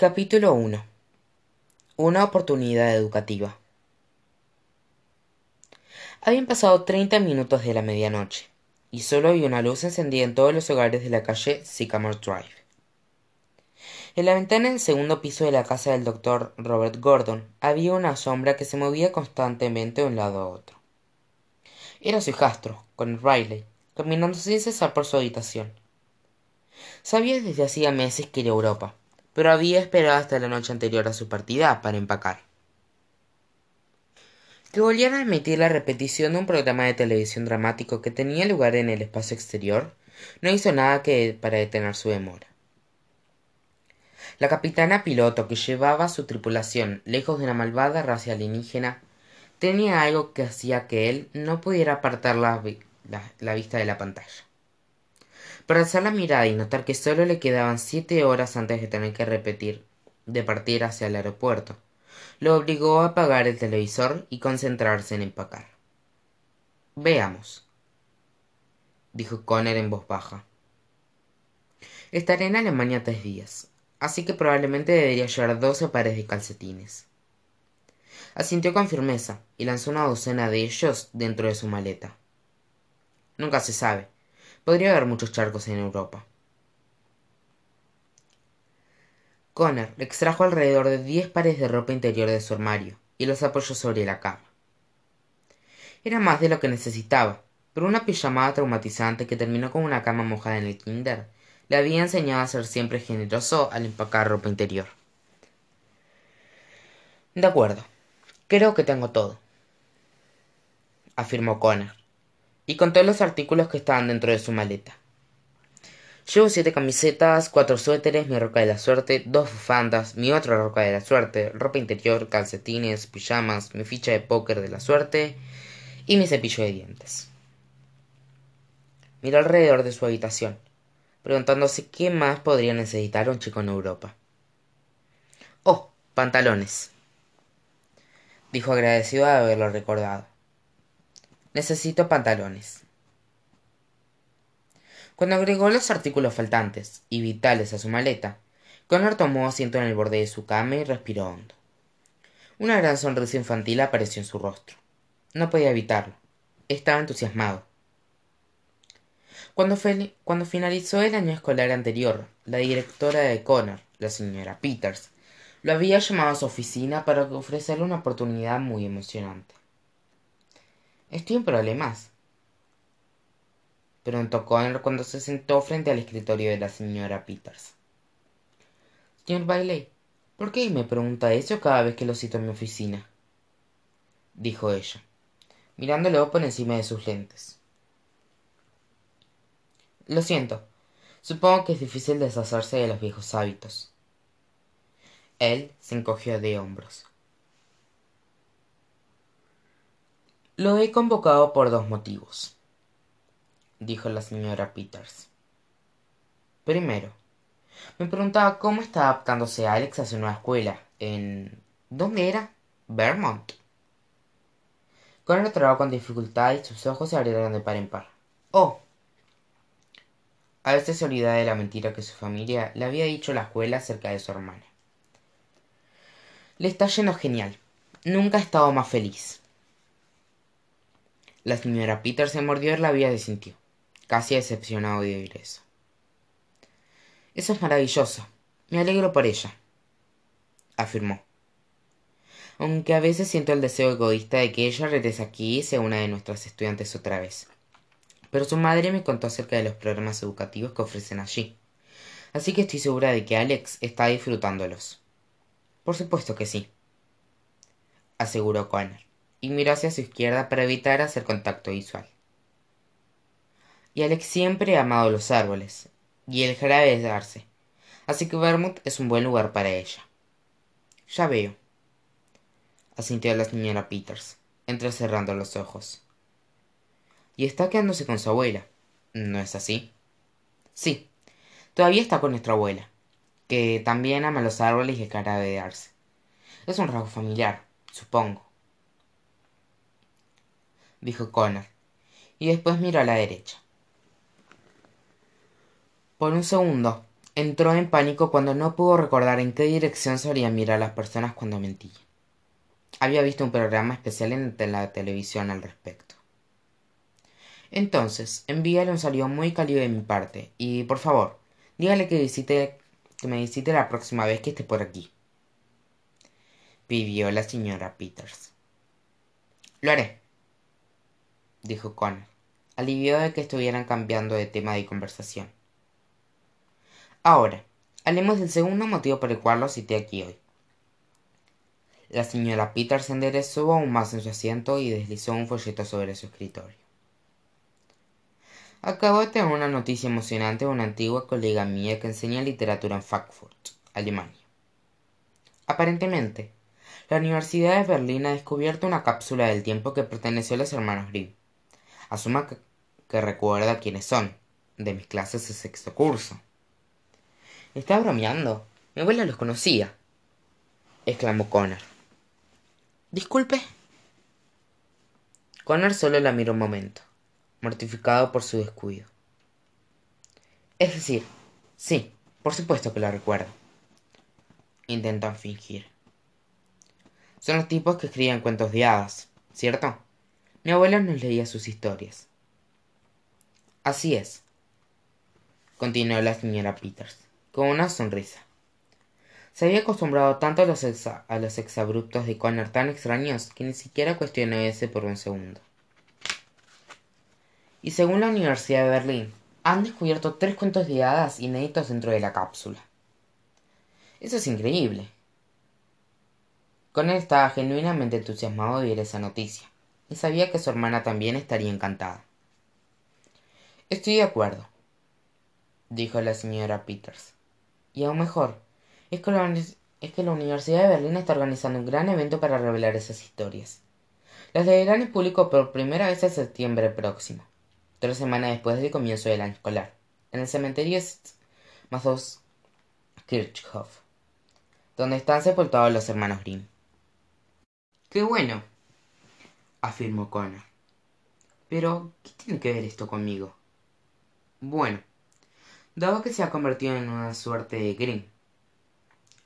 Capítulo 1 Una oportunidad educativa Habían pasado treinta minutos de la medianoche, y solo había una luz encendida en todos los hogares de la calle Sycamore Drive. En la ventana del segundo piso de la casa del doctor Robert Gordon había una sombra que se movía constantemente de un lado a otro. Era su hijastro, con Riley, caminando sin cesar por su habitación. Sabía desde hacía meses que era Europa, pero había esperado hasta la noche anterior a su partida para empacar. Que volvieran a emitir la repetición de un programa de televisión dramático que tenía lugar en el espacio exterior no hizo nada que para detener su demora. La capitana piloto que llevaba su tripulación lejos de una malvada raza alienígena tenía algo que hacía que él no pudiera apartar la, la vista de la pantalla. Para alzar la mirada y notar que solo le quedaban siete horas antes de tener que repetir de partir hacia el aeropuerto, lo obligó a apagar el televisor y concentrarse en empacar. Veamos, dijo Connor en voz baja. Estaré en Alemania tres días, así que probablemente debería llevar doce pares de calcetines. Asintió con firmeza y lanzó una docena de ellos dentro de su maleta. Nunca se sabe, Podría haber muchos charcos en Europa. Connor extrajo alrededor de diez pares de ropa interior de su armario y los apoyó sobre la cama. Era más de lo que necesitaba, pero una pijamada traumatizante que terminó con una cama mojada en el kinder le había enseñado a ser siempre generoso al empacar ropa interior. De acuerdo, creo que tengo todo, afirmó Connor y contó los artículos que estaban dentro de su maleta. Llevo siete camisetas, cuatro suéteres, mi roca de la suerte, dos bufandas, mi otra roca de la suerte, ropa interior, calcetines, pijamas, mi ficha de póker de la suerte y mi cepillo de dientes. Miró alrededor de su habitación, preguntándose qué más podría necesitar un chico en Europa. Oh, pantalones, dijo agradecido de haberlo recordado. Necesito pantalones. Cuando agregó los artículos faltantes y vitales a su maleta, Connor tomó asiento en el borde de su cama y respiró hondo. Una gran sonrisa infantil apareció en su rostro. No podía evitarlo. Estaba entusiasmado. Cuando, finalizó el año escolar anterior, la directora de Connor, la señora Peters, lo había llamado a su oficina para ofrecerle una oportunidad muy emocionante. Estoy en problemas. Preguntó Connor cuando se sentó frente al escritorio de la señora Peters. Señor Bailey, ¿por qué me pregunta eso cada vez que lo cito en mi oficina? dijo ella, mirándolo por encima de sus lentes. Lo siento. Supongo que es difícil deshacerse de los viejos hábitos. Él se encogió de hombros. Lo he convocado por dos motivos, dijo la señora Peters. Primero, me preguntaba cómo está adaptándose Alex a su nueva escuela. ¿En. ¿Dónde era? Vermont. Connor trabó con dificultad y sus ojos se abrieron de par en par. Oh. A veces se olvidaba de la mentira que su familia le había dicho a la escuela acerca de su hermana. Le está yendo genial. Nunca ha estado más feliz. La señora Peter se mordió la labio y sintió, casi decepcionado de oír eso. Eso es maravilloso. Me alegro por ella, afirmó. Aunque a veces siento el deseo egoísta de que ella regrese aquí y sea una de nuestras estudiantes otra vez. Pero su madre me contó acerca de los programas educativos que ofrecen allí. Así que estoy segura de que Alex está disfrutándolos. Por supuesto que sí, aseguró Connor y miró hacia su izquierda para evitar hacer contacto visual. Y Alex siempre ha amado los árboles y el jarabe de darse, así que Vermouth es un buen lugar para ella. Ya veo, asintió la señora Peters, entrecerrando los ojos. Y está quedándose con su abuela, ¿no es así? Sí, todavía está con nuestra abuela, que también ama los árboles y el jarabe de darse. Es un rasgo familiar, supongo dijo Connor, y después miró a la derecha. Por un segundo, entró en pánico cuando no pudo recordar en qué dirección solían mirar las personas cuando mentían. Había visto un programa especial en la televisión al respecto. Entonces, envíale un saludo muy cálido de mi parte y, por favor, dígale que visite que me visite la próxima vez que esté por aquí. Pidió la señora Peters. Lo haré, dijo Connor, aliviado de que estuvieran cambiando de tema de conversación. Ahora, hablemos del segundo motivo por el cual lo cité aquí hoy. La señora Peters enderezó aún más en su asiento y deslizó un folleto sobre su escritorio. Acabo de tener una noticia emocionante de una antigua colega mía que enseña literatura en Frankfurt, Alemania. Aparentemente, la Universidad de Berlín ha descubierto una cápsula del tiempo que perteneció a los hermanos Grimm. Asuma que, recuerda quiénes son, de mis clases de sexto curso. Está bromeando. Mi abuela los conocía. exclamó Connor. Disculpe. Connor solo la miró un momento, mortificado por su descuido. Es decir, sí, por supuesto que la recuerdo. Intentan fingir. Son los tipos que escriben cuentos de hadas, ¿cierto? Mi abuela nos leía sus historias. Así es, continuó la señora Peters, con una sonrisa. Se había acostumbrado tanto a los, a los exabruptos de Connor tan extraños que ni siquiera cuestionó ese por un segundo. Y según la Universidad de Berlín, han descubierto tres cuentos de hadas inéditos dentro de la cápsula. Eso es increíble. Connor estaba genuinamente entusiasmado de oír esa noticia, y sabía que su hermana también estaría encantada. Estoy de acuerdo, dijo la señora Peters. Y aún mejor, es que, la, Universidad de Berlín está organizando un gran evento para revelar esas historias. Las leerán en público por primera vez en septiembre próximo, tres semanas después del comienzo del año escolar, en el cementerio Kirchhoff, donde están sepultados los hermanos Grimm. ¡Qué bueno! Afirmó Connor. Pero, ¿qué tiene que ver esto conmigo? Bueno, dado que se ha convertido en una suerte de Grimm,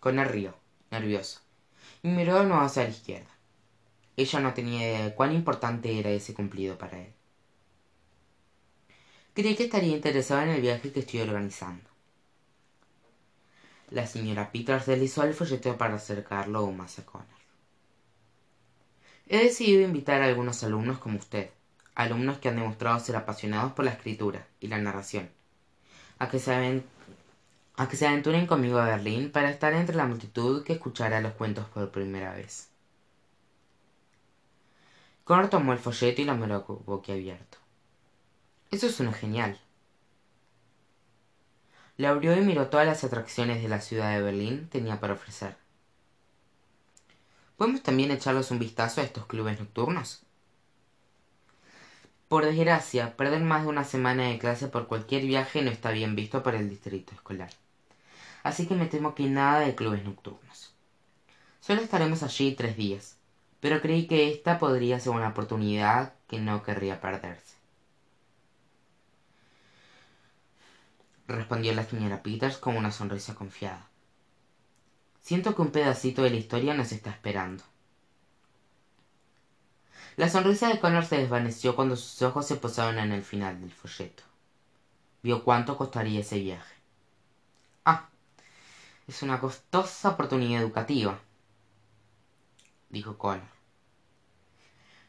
con el río, nervioso, y miró nuevo hacia la izquierda. Ella no tenía idea de cuán importante era ese cumplido para él. Creí que estaría interesado en el viaje que estoy organizando. La señora Peters deslizó el folleto para acercarlo aún más a Connor. He decidido invitar a algunos alumnos como usted, alumnos que han demostrado ser apasionados por la escritura y la narración, a que se aventuren conmigo a Berlín para estar entre la multitud que escuchará los cuentos por primera vez. Connor tomó el folleto y lo miró boquiabierto. Eso suena genial. Le abrió y miró todas las atracciones de la ciudad de Berlín tenía para ofrecer. ¿Podemos también echarles un vistazo a estos clubes nocturnos? Por desgracia, perder más de una semana de clase por cualquier viaje no está bien visto para el distrito escolar así que me temo que nada de clubes nocturnos. Solo estaremos allí tres días, pero creí que esta podría ser una oportunidad que no querría perderse. Respondió la señora Peters con una sonrisa confiada. Siento que un pedacito de la historia nos está esperando. La sonrisa de Connor se desvaneció cuando sus ojos se posaron en el final del folleto. Vio cuánto costaría ese viaje. Ah, es una costosa oportunidad educativa, dijo Connor.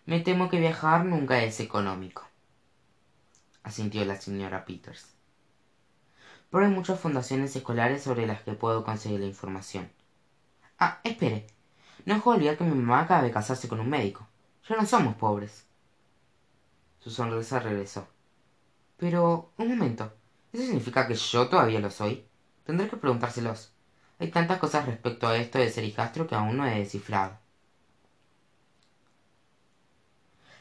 Me temo que viajar nunca es económico, asintió la señora Peters. Pero hay muchas fundaciones escolares sobre las que puedo conseguir la información. Ah, espere. No es olvidar que mi mamá acaba de casarse con un médico. Ya no somos pobres. Su sonrisa regresó. Pero, un momento. ¿Eso significa que yo todavía lo soy? Tendré que preguntárselos. Hay tantas cosas respecto a esto de ser hijastro que aún no he descifrado.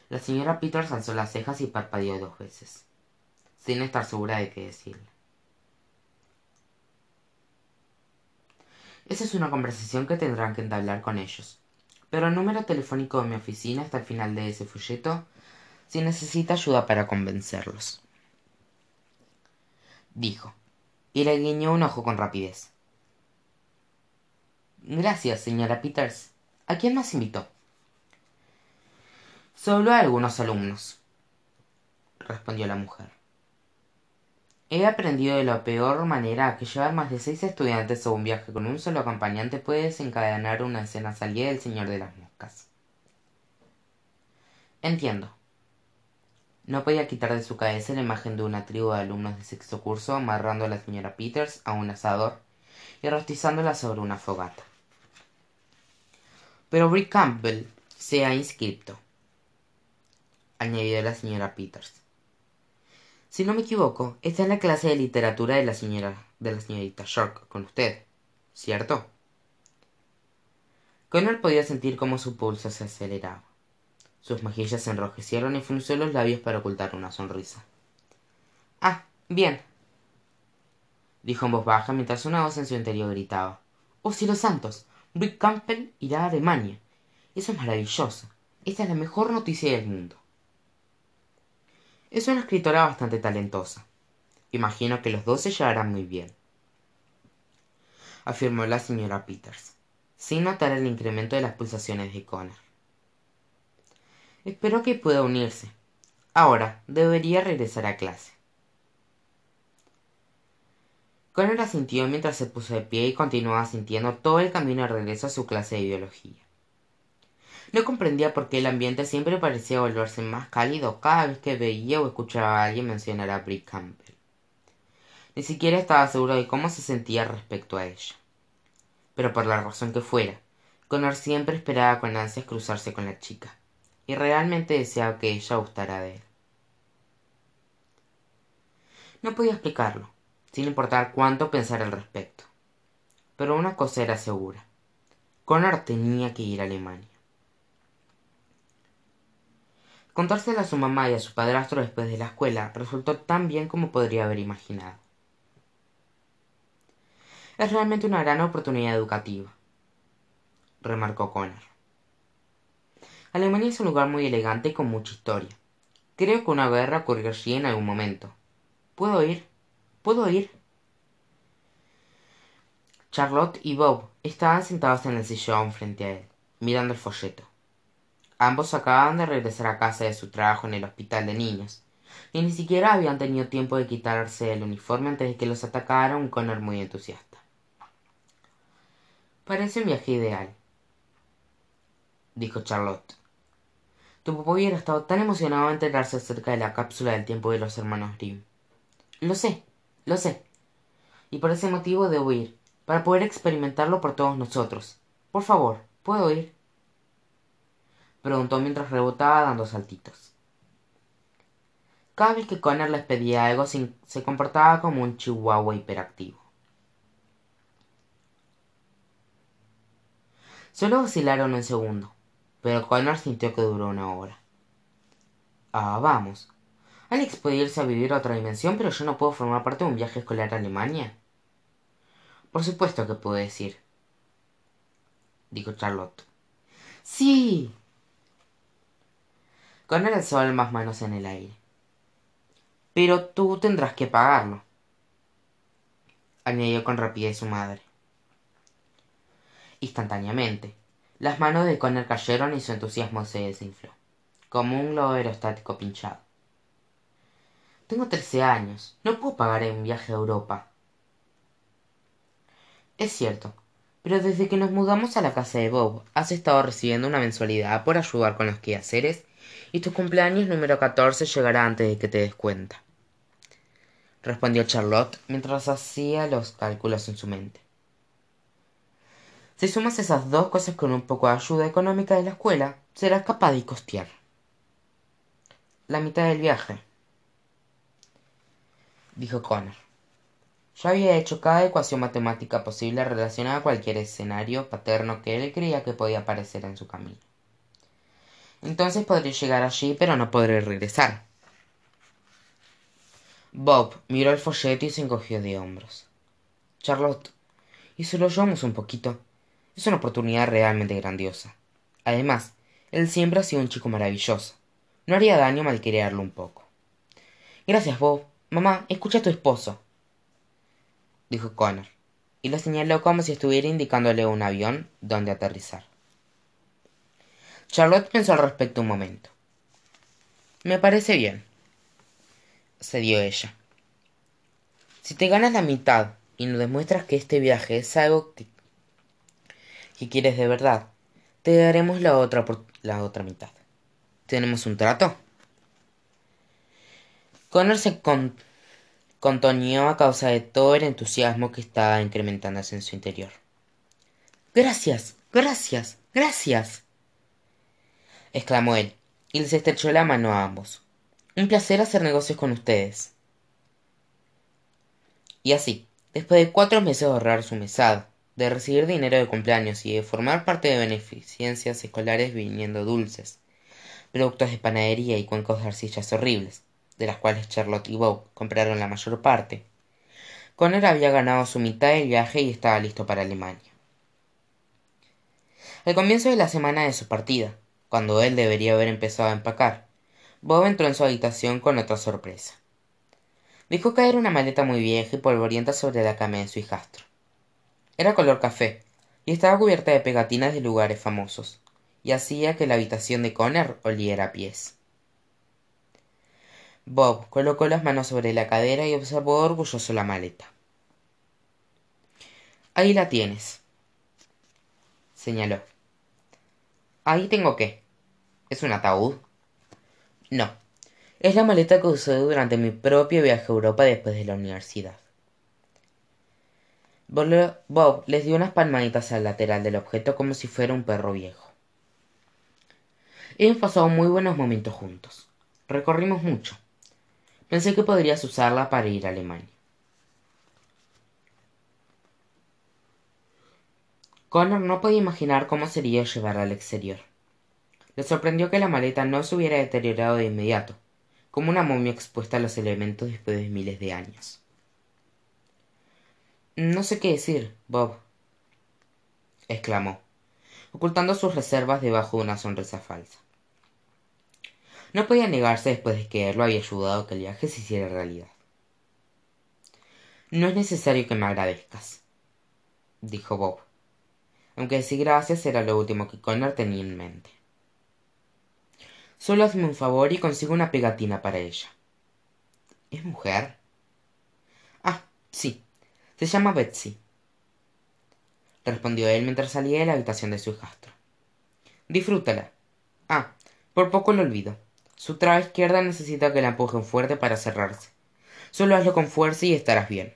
La señora Peters alzó las cejas y parpadeó dos veces, sin estar segura de qué decirle. Esa es una conversación que tendrán que entablar con ellos. Pero el número telefónico de mi oficina está al final de ese folleto si necesita ayuda para convencerlos. Dijo, y le guiñó un ojo con rapidez. Gracias, señora Peters. ¿A quién más invitó? Solo a algunos alumnos, respondió la mujer. He aprendido de la peor manera que llevar más de seis estudiantes a un viaje con un solo acompañante puede desencadenar una escena salida del Señor de las Moscas. Entiendo. No podía quitar de su cabeza la imagen de una tribu de alumnos de sexto curso amarrando a la señora Peters a un asador y rostizándola sobre una fogata. Pero Rick Campbell se ha inscrito, añadió la señora Peters. Si no me equivoco, está en la clase de literatura de la señora de la señorita Shark con usted, ¿cierto? Connor podía sentir cómo su pulso se aceleraba. Sus mejillas se enrojecieron y frunció los labios para ocultar una sonrisa. Ah, bien, dijo en voz baja mientras una voz en su interior gritaba. ¡Oh cielos santos! Rick Campbell irá a Alemania. Eso es maravilloso. Esta es la mejor noticia del mundo. Es una escritora bastante talentosa. Imagino que los dos se llevarán muy bien. Afirmó la señora Peters, sin notar el incremento de las pulsaciones de Connor. Espero que pueda unirse. Ahora, debería regresar a clase. Connor asintió mientras se puso de pie y continuaba sintiendo todo el camino de regreso a su clase de biología. No comprendía por qué el ambiente siempre parecía volverse más cálido cada vez que veía o escuchaba a alguien mencionar a Brick Campbell. Ni siquiera estaba seguro de cómo se sentía respecto a ella. Pero por la razón que fuera, Connor siempre esperaba con ansias cruzarse con la chica y realmente deseaba que ella gustara de él. No podía explicarlo, sin importar cuánto pensara al respecto. Pero una cosa era segura. Connor tenía que ir a Alemania. Contárselo a su mamá y a su padrastro después de la escuela resultó tan bien como podría haber imaginado. Es realmente una gran oportunidad educativa, remarcó Connor. Alemania es un lugar muy elegante y con mucha historia. Creo que una guerra ocurrió allí en algún momento. ¿Puedo ir? ¿Puedo ir? Charlotte y Bob estaban sentados en el sillón frente a él, mirando el folleto. Ambos acababan de regresar a casa de su trabajo en el hospital de niños, y ni siquiera habían tenido tiempo de quitarse el uniforme antes de que los atacara un Connor muy entusiasta. Parece un viaje ideal, dijo Charlotte. Tu papá hubiera estado tan emocionado de enterarse acerca de la cápsula del tiempo de los hermanos Grimm. Lo sé, lo sé. Y por ese motivo debo ir, para poder experimentarlo por todos nosotros. Por favor, ¿puedo ir? Preguntó mientras rebotaba dando saltitos. Cada vez que Connor les pedía algo se comportaba como un chihuahua hiperactivo. Solo oscilaron un segundo pero Connor sintió que duró una hora. Ah, vamos. Alex puede irse a vivir a otra dimensión, pero yo no puedo formar parte de un viaje escolar a Alemania. Por supuesto que puedo decir, dijo Charlotte. Sí. Connor alzó ambas manos en el aire. Pero tú tendrás que pagarlo, añadió con rapidez su madre. Instantáneamente, las manos de Connor cayeron y su entusiasmo se desinfló, como un globo aerostático pinchado. Tengo trece años. No puedo pagar un viaje a Europa. Es cierto, pero desde que nos mudamos a la casa de Bob, has estado recibiendo una mensualidad por ayudar con los quehaceres y tu cumpleaños número catorce llegará antes de que te des cuenta. Respondió Charlotte mientras hacía los cálculos en su mente. Si sumas esas dos cosas con un poco de ayuda económica de la escuela, serás capaz de costear. La mitad del viaje, dijo Connor. Ya había hecho cada ecuación matemática posible relacionada a cualquier escenario paterno que él creía que podía aparecer en su camino. Entonces podré llegar allí, pero no podré regresar. Bob miró el folleto y se encogió de hombros. Charlotte, ¿y si lo llevamos un poquito? Es una oportunidad realmente grandiosa. Además, él siempre ha sido un chico maravilloso. No haría daño malcriarlo un poco. Gracias, Bob. Mamá, escucha a tu esposo. dijo Connor, y lo señaló como si estuviera indicándole un avión donde aterrizar. Charlotte pensó al respecto un momento. Me parece bien, se dio ella. Si te ganas la mitad y nos demuestras que este viaje es algo que, quieres de verdad, te daremos la otra, la otra mitad. ¿Tenemos un trato? Connor se contoneó a causa de todo el entusiasmo que estaba incrementándose en su interior. Gracias, gracias, gracias. Exclamó él, y les estrechó la mano a ambos. Un placer hacer negocios con ustedes. Y así, después de cuatro meses de ahorrar su mesada, de recibir dinero de cumpleaños y de formar parte de beneficencias escolares viniendo dulces, productos de panadería y cuencos de arcillas horribles, de las cuales Charlotte y Bob compraron la mayor parte. Connor había ganado su mitad del viaje y estaba listo para Alemania. Al comienzo de la semana de su partida, cuando él debería haber empezado a empacar, Bob entró en su habitación con otra sorpresa. Dejó caer una maleta muy vieja y polvorienta sobre la cama de su hijastro. Era color café y estaba cubierta de pegatinas de lugares famosos, y hacía que la habitación de Connor oliera a pies. Bob colocó las manos sobre la cadera y observó orgulloso la maleta. Ahí la tienes, señaló. ¿Ahí tengo qué? ¿Es un ataúd? No, es la maleta que usé durante mi propio viaje a Europa después de la universidad. Bob les dio unas palmaditas al lateral del objeto como si fuera un perro viejo. Hemos pasado muy buenos momentos juntos. Recorrimos mucho. Pensé que podrías usarla para ir a Alemania. Connor no podía imaginar cómo sería llevar al exterior. Le sorprendió que la maleta no se hubiera deteriorado de inmediato, como una momia expuesta a los elementos después de miles de años. No sé qué decir, Bob, exclamó, ocultando sus reservas debajo de una sonrisa falsa. No podía negarse después de que él lo había ayudado a que el viaje se hiciera realidad. No es necesario que me agradezcas, dijo Bob, aunque decir gracias era lo último que Connor tenía en mente. Solo hazme un favor y consigo una pegatina para ella. ¿Es mujer? Ah, sí. Se llama Betsy. Respondió él mientras salía de la habitación de su hijastro. Disfrútala. Ah, por poco lo olvido. Su traba izquierda necesita que la empujen fuerte para cerrarse. Solo hazlo con fuerza y estarás bien.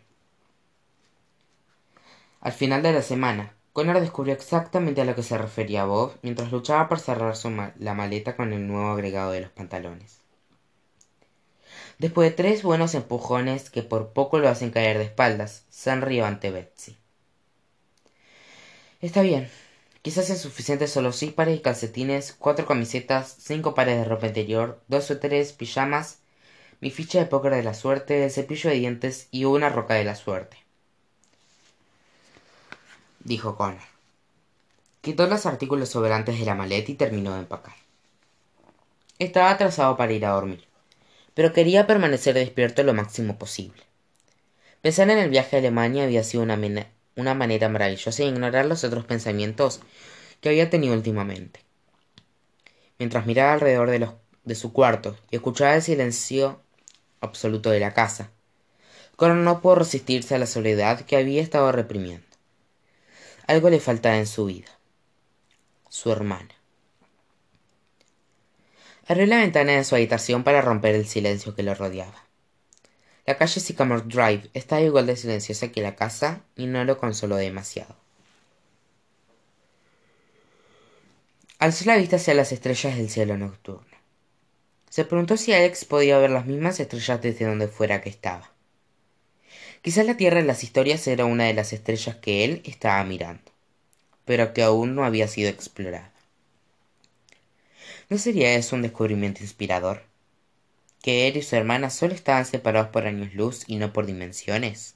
Al final de la semana, Connor descubrió exactamente a lo que se refería Bob mientras luchaba por cerrar la maleta con el nuevo agregado de los pantalones. Después de tres buenos empujones que por poco lo hacen caer de espaldas, sonrió ante Betsy. Está bien. Quizás sea suficiente solo seis pares de calcetines, cuatro camisetas, cinco pares de ropa interior, dos o tres pijamas, mi ficha de póker de la suerte, el cepillo de dientes y una roca de la suerte dijo Connor. Quitó los artículos sobrantes de la maleta y terminó de empacar. Estaba atrasado para ir a dormir, pero quería permanecer despierto lo máximo posible. Pensar en el viaje a Alemania había sido una, manera maravillosa de ignorar los otros pensamientos que había tenido últimamente. Mientras miraba alrededor de, de su cuarto y escuchaba el silencio absoluto de la casa, Connor no pudo resistirse a la soledad que había estado reprimiendo. Algo le faltaba en su vida. Su hermana. Abrió la ventana de su habitación para romper el silencio que lo rodeaba. La calle Sycamore Drive estaba igual de silenciosa que la casa y no lo consoló demasiado. Alzó la vista hacia las estrellas del cielo nocturno. Se preguntó si Alex podía ver las mismas estrellas desde donde fuera que estaba. Quizás la Tierra en las historias era una de las estrellas que él estaba mirando, pero que aún no había sido explorada. ¿No sería eso un descubrimiento inspirador? ¿Que él y su hermana solo estaban separados por años luz y no por dimensiones?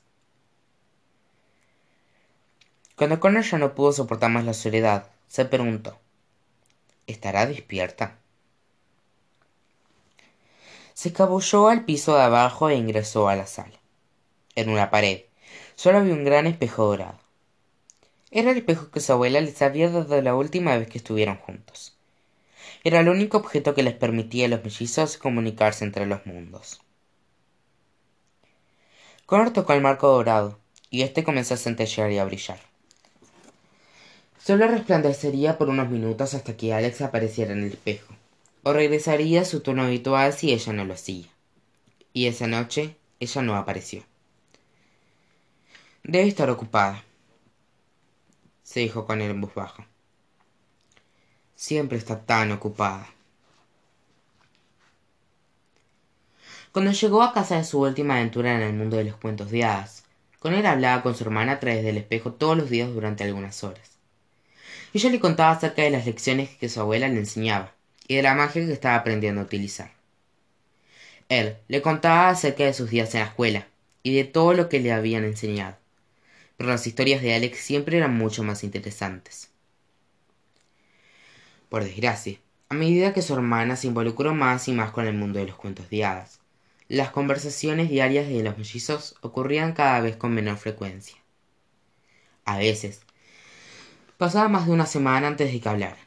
Cuando Connor ya no pudo soportar más la soledad, se preguntó ¿Estará despierta? Se escabulló al piso de abajo e ingresó a la sala en una pared. Solo había un gran espejo dorado. Era el espejo que su abuela les había dado la última vez que estuvieron juntos. Era el único objeto que les permitía a los mellizos comunicarse entre los mundos. Connor tocó el marco dorado, y éste comenzó a centellear y a brillar. Solo resplandecería por unos minutos hasta que Alex apareciera en el espejo, o regresaría a su tono habitual si ella no lo hacía. Y esa noche ella no apareció. Debe estar ocupada, se dijo con él en voz baja. Siempre está tan ocupada. Cuando llegó a casa de su última aventura en el mundo de los cuentos de hadas, con él hablaba con su hermana a través del espejo todos los días durante algunas horas. Ella le contaba acerca de las lecciones que su abuela le enseñaba y de la magia que estaba aprendiendo a utilizar. Él le contaba acerca de sus días en la escuela y de todo lo que le habían enseñado, pero las historias de Alex siempre eran mucho más interesantes. Por desgracia, a medida que su hermana se involucró más y más con el mundo de los cuentos de las conversaciones diarias de los mellizos ocurrían cada vez con menor frecuencia. A veces, pasaba más de una semana antes de que hablara.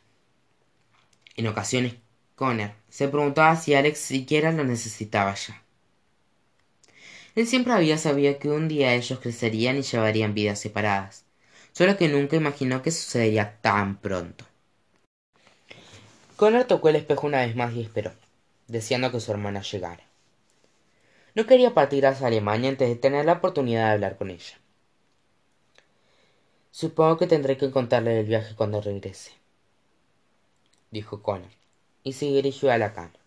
En ocasiones, Connor se preguntaba si Alex siquiera lo necesitaba ya. Él siempre había sabido que un día ellos crecerían y llevarían vidas separadas, solo que nunca imaginó que sucedería tan pronto. Connor tocó el espejo una vez más y esperó, deseando que su hermana llegara. No quería partir hacia Alemania antes de tener la oportunidad de hablar con ella. Supongo que tendré que contarle el viaje cuando regrese, dijo Connor, y se dirigió a la cama.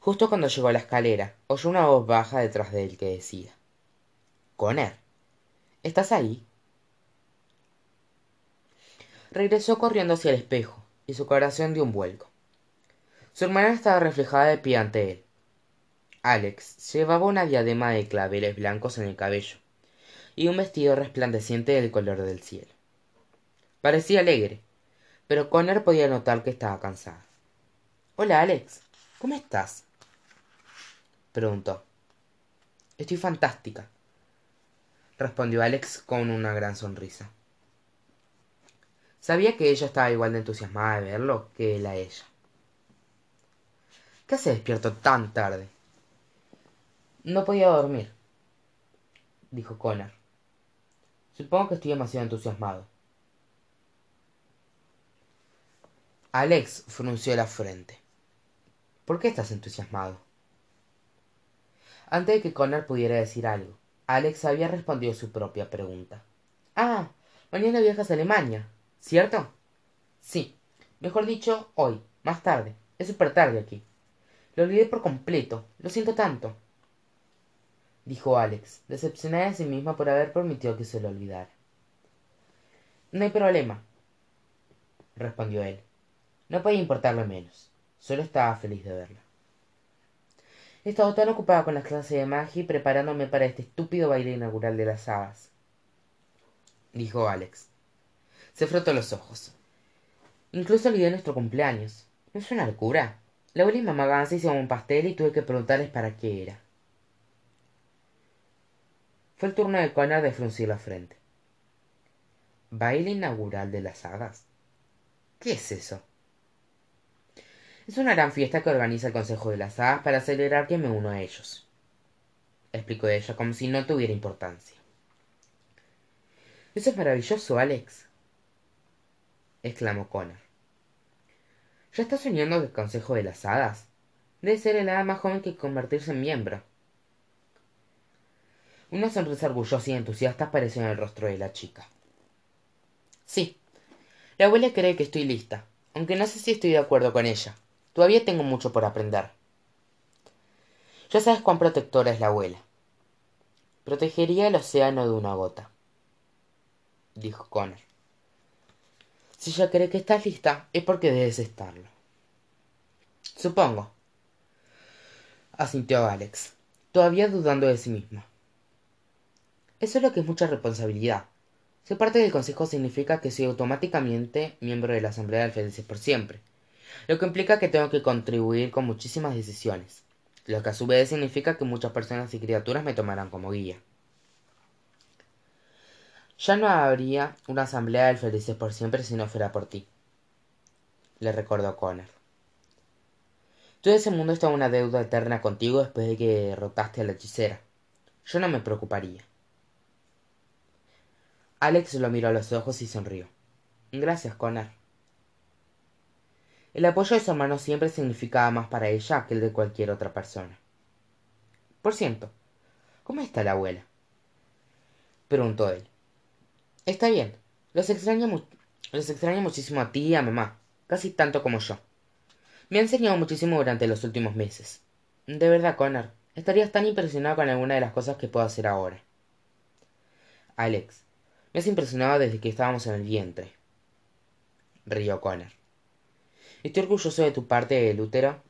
Justo cuando llegó a la escalera, oyó una voz baja detrás de él que decía Connor, ¿estás ahí? Regresó corriendo hacia el espejo, y su corazón dio un vuelco. Su hermana estaba reflejada de pie ante él. Alex llevaba una diadema de claveles blancos en el cabello y un vestido resplandeciente del color del cielo. Parecía alegre, pero Connor podía notar que estaba cansada. Hola, Alex. ¿Cómo estás? Preguntó. Estoy fantástica, respondió Alex con una gran sonrisa. Sabía que ella estaba igual de entusiasmada de verlo que él a ella. ¿Qué hace despierto tan tarde? No podía dormir, dijo Connor. Supongo que estoy demasiado entusiasmado. Alex frunció la frente. ¿Por qué estás entusiasmado? Antes de que Connor pudiera decir algo, Alex había respondido su propia pregunta. Ah, mañana viajas a Alemania. ¿Cierto? Sí. Mejor dicho, hoy, más tarde. Es súper tarde aquí. Lo olvidé por completo. Lo siento tanto. Dijo Alex, decepcionada de sí misma por haber permitido que se lo olvidara. No hay problema, respondió él. No podía importarle menos. Solo estaba feliz de verla. He estado tan ocupada con las clases de magia y preparándome para este estúpido baile inaugural de las hadas, dijo Alex. Se frotó los ojos. Incluso olvidé nuestro cumpleaños. ¿No es una locura? La abuela y mamá se hicieron un pastel y tuve que preguntarles para qué era. Fue el turno de Connor de fruncir la frente. ¿Baile inaugural de las hadas? ¿Qué es eso? Es una gran fiesta que organiza el Consejo de las Hadas para celebrar que me uno a ellos, explicó ella como si no tuviera importancia. Eso es maravilloso, Alex exclamó Connor. ¿Ya estás uniendo el Consejo de las Hadas? Debe ser el hada más joven que convertirse en miembro. Una sonrisa orgullosa y entusiasta apareció en el rostro de la chica. Sí, la abuela cree que estoy lista, aunque no sé si estoy de acuerdo con ella. Todavía tengo mucho por aprender. Ya sabes cuán protectora es la abuela. Protegería el océano de una gota, dijo Connor. Si ella cree que estás lista, es porque debes estarlo. Supongo. Asintió Alex, todavía dudando de sí misma. Eso es lo que es mucha responsabilidad. Ser parte del consejo significa que soy automáticamente miembro de la Asamblea de Felices por siempre, lo que implica que tengo que contribuir con muchísimas decisiones, lo que a su vez significa que muchas personas y criaturas me tomarán como guía. Ya no habría una asamblea del felices por siempre si no fuera por ti, le recordó Connor. Todo ese mundo está en una deuda eterna contigo después de que derrotaste a la hechicera. Yo no me preocuparía. Alex lo miró a los ojos y sonrió. Gracias, Connor. El apoyo de su hermano siempre significaba más para ella que el de cualquier otra persona. Por cierto, ¿cómo está la abuela? preguntó él. Está bien. Los extraño, los extraño muchísimo a ti y a mamá, casi tanto como yo. Me ha enseñado muchísimo durante los últimos meses. De verdad, Connor, estarías tan impresionado con alguna de las cosas que puedo hacer ahora. Alex, me has impresionado desde que estábamos en el vientre. Rió Connor. Estoy orgulloso de tu parte del útero.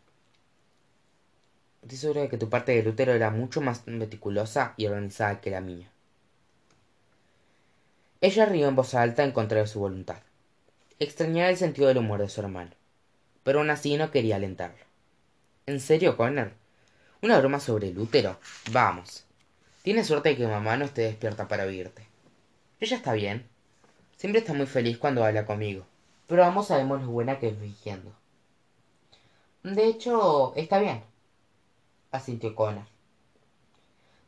Estoy seguro de que tu parte del útero era mucho más meticulosa y organizada que la mía. Ella rió en voz alta en contra de su voluntad. Extrañaba el sentido del humor de su hermano, pero aún así no quería alentarlo. ¿En serio, Connor? ¿Una broma sobre el útero? Vamos. Tienes suerte de que mamá no esté despierta para oírte. Ella está bien. Siempre está muy feliz cuando habla conmigo, pero ambos sabemos lo buena que es fingiendo. De hecho, está bien, asintió Connor.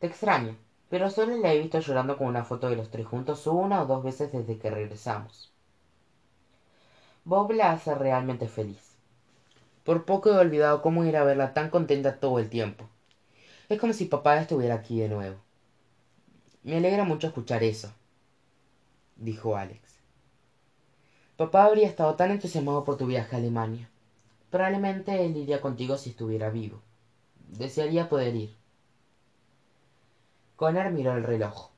Te extraño, pero solo la he visto llorando con una foto de los tres juntos una o dos veces desde que regresamos. Bob la hace realmente feliz. Por poco he olvidado cómo ir a verla tan contenta todo el tiempo. Es como si papá estuviera aquí de nuevo. Me alegra mucho escuchar eso, dijo Alex. Papá habría estado tan entusiasmado por tu viaje a Alemania. Probablemente él iría contigo si estuviera vivo. Desearía poder ir. Connor miró el reloj.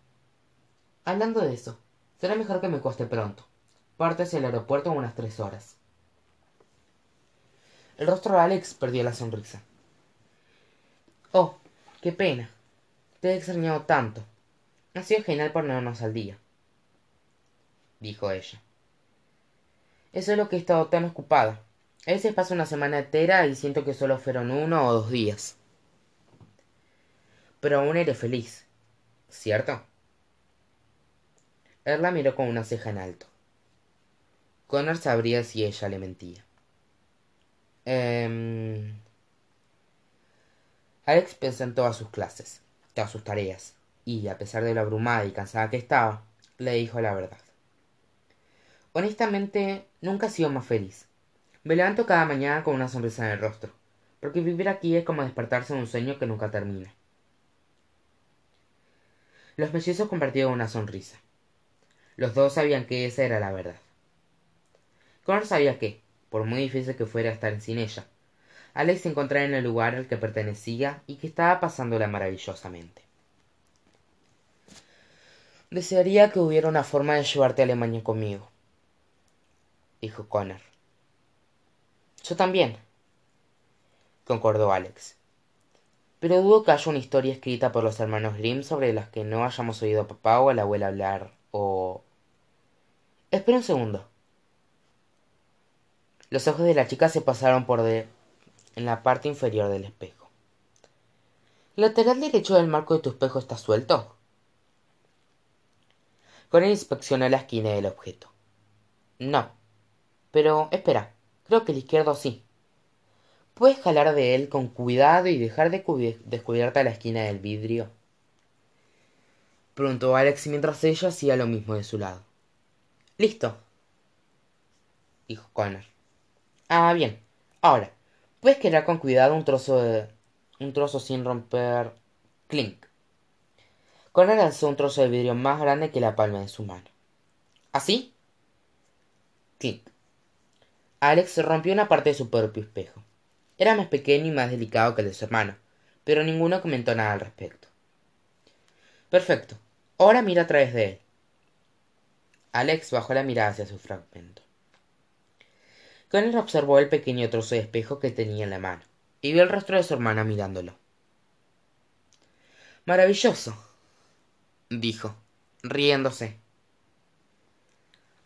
Hablando de eso, será mejor que me cueste pronto. Parte hacia el aeropuerto en unas tres horas. El rostro de Alex perdió la sonrisa. Oh, qué pena. Te he extrañado tanto. Ha sido genial ponernos al día, dijo ella. Eso es lo que he estado tan ocupada. A veces paso una semana entera y siento que solo fueron uno o dos días. Pero aún eres feliz. ¿cierto? Él la miró con una ceja en alto. Connor sabría si ella le mentía. Eh... Alex pensó en todas sus clases, todas sus tareas, y a pesar de lo abrumada y cansada que estaba, le dijo la verdad. Honestamente, nunca he sido más feliz. Me levanto cada mañana con una sonrisa en el rostro, porque vivir aquí es como despertarse en un sueño que nunca termina. Los mellizos compartieron una sonrisa. Los dos sabían que esa era la verdad. Connor sabía que, por muy difícil que fuera estar sin ella, Alex se encontraba en el lugar al que pertenecía y que estaba pasándola maravillosamente. Desearía que hubiera una forma de llevarte a Alemania conmigo, dijo Connor. Yo también, concordó Alex pero dudo que haya una historia escrita por los hermanos Grimm sobre las que no hayamos oído a papá o a la abuela hablar, o... Espera un segundo. Los ojos de la chica se pasaron por de... en la parte inferior del espejo. ¿El lateral derecho del marco de tu espejo está suelto? Con él inspeccionó la esquina del objeto. No. Pero, espera, creo que el izquierdo sí. ¿Puedes jalar de él con cuidado y dejar de descubierta la esquina del vidrio? Preguntó Alex mientras ella hacía lo mismo de su lado. Listo, dijo Connor. Ah, bien. Ahora, puedes quedar con cuidado un trozo de. un trozo sin romper. Clink. Connor lanzó un trozo de vidrio más grande que la palma de su mano. ¿Así? Clink. Alex rompió una parte de su propio espejo. Era más pequeño y más delicado que el de su hermano, pero ninguno comentó nada al respecto. Perfecto. Ahora mira a través de él. Alex bajó la mirada hacia su fragmento. Connor observó el pequeño trozo de espejo que tenía en la mano y vio el rostro de su hermana mirándolo. Maravilloso, dijo, riéndose.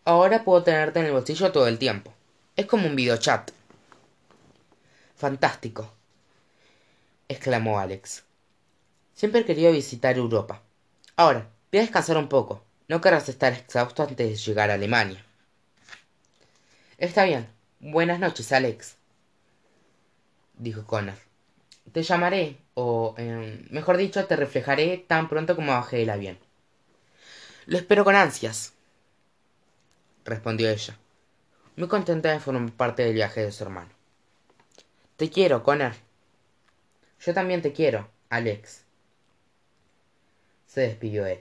Ahora puedo tenerte en el bolsillo todo el tiempo. Es como un videochat. Fantástico. exclamó Alex. Siempre he querido visitar Europa. Ahora, voy a descansar un poco. No querrás estar exhausto antes de llegar a Alemania. Está bien. Buenas noches, Alex, dijo Connor. Te llamaré, o em, mejor dicho, te reflejaré tan pronto como baje el avión. Lo espero con ansias, respondió ella, muy contenta de formar parte del viaje de su hermano. Te quiero, Connor. Yo también te quiero, Alex. Se despidió él.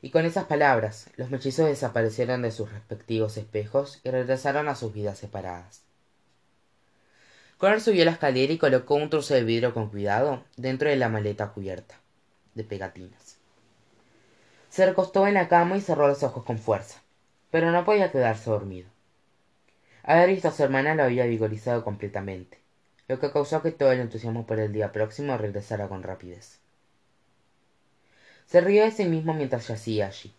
Y con esas palabras, los mellizos desaparecieron de sus respectivos espejos y regresaron a sus vidas separadas. Connor subió la escalera y colocó un trozo de vidrio con cuidado dentro de la maleta cubierta de pegatinas. Se recostó en la cama y cerró los ojos con fuerza, pero no podía quedarse dormido. Haber visto a su hermana lo había vigorizado completamente, lo que causó que todo el entusiasmo por el día próximo regresara con rapidez. Se rió de sí mismo mientras yacía allí.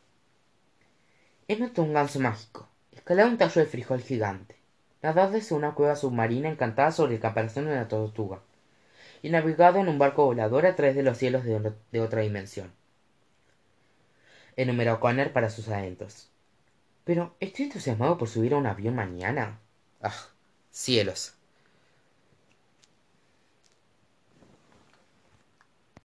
He notado un ganso mágico, escalado un tallo de frijol gigante, nadado desde una cueva submarina encantada sobre el caparazón de una tortuga, y navegado en un barco volador a través de los cielos de, otra dimensión. Enumeró Conner para sus adentros. Pero estoy entusiasmado por subir a un avión mañana. Ah, cielos.